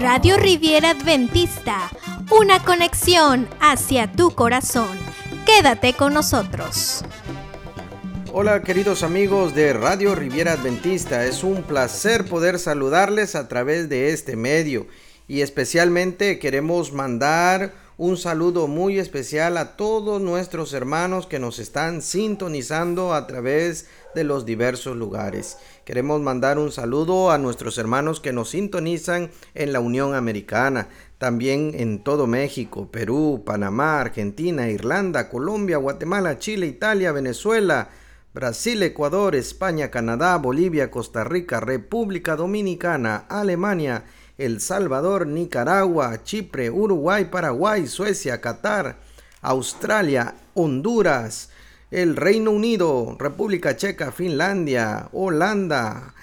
Radio Riviera Adventista, una conexión hacia tu corazón. Quédate con nosotros. Hola queridos amigos de Radio Riviera Adventista, es un placer poder saludarles a través de este medio y especialmente queremos mandar un saludo muy especial a todos nuestros hermanos que nos están sintonizando a través de los diversos lugares. Queremos mandar un saludo a nuestros hermanos que nos sintonizan en la Unión Americana, también en todo México, Perú, Panamá, Argentina, Irlanda, Colombia, Guatemala, Chile, Italia, Venezuela, Brasil, Ecuador, España, Canadá, Bolivia, Costa Rica, República Dominicana, Alemania, el Salvador, Nicaragua, Chipre, Uruguay, Paraguay, Suecia, Qatar, Australia, Honduras, el Reino Unido, República Checa, Finlandia, Holanda,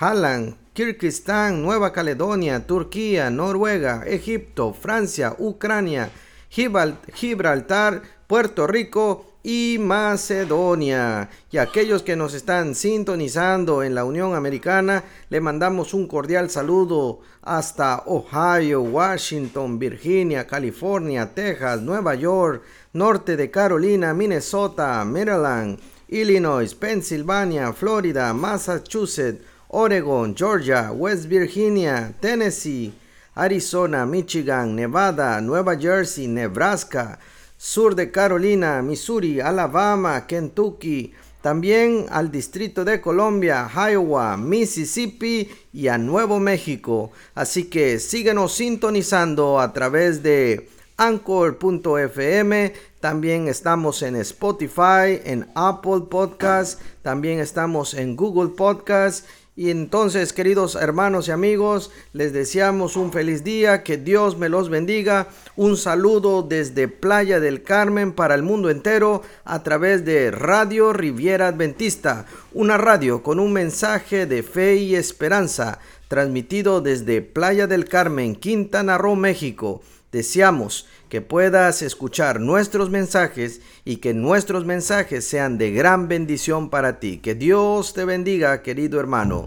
Holland, Kirguistán, Nueva Caledonia, Turquía, Noruega, Egipto, Francia, Ucrania, Gibraltar, Puerto Rico y Macedonia. Y aquellos que nos están sintonizando en la Unión Americana, le mandamos un cordial saludo hasta Ohio, Washington, Virginia, California, Texas, Nueva York, norte de Carolina, Minnesota, Maryland, Illinois, Pennsylvania, Florida, Massachusetts, Oregon, Georgia, West Virginia, Tennessee, Arizona, Michigan, Nevada, Nueva Jersey, Nebraska, sur de Carolina, Missouri, Alabama, Kentucky, también al Distrito de Colombia, Iowa, Mississippi y a Nuevo México. Así que síguenos sintonizando a través de anchor.fm. También estamos en Spotify, en Apple Podcast, también estamos en Google Podcast y entonces, queridos hermanos y amigos, les deseamos un feliz día, que Dios me los bendiga. Un saludo desde Playa del Carmen para el mundo entero a través de Radio Riviera Adventista, una radio con un mensaje de fe y esperanza, transmitido desde Playa del Carmen, Quintana Roo, México. Deseamos que puedas escuchar nuestros mensajes y que nuestros mensajes sean de gran bendición para ti. Que Dios te bendiga, querido hermano.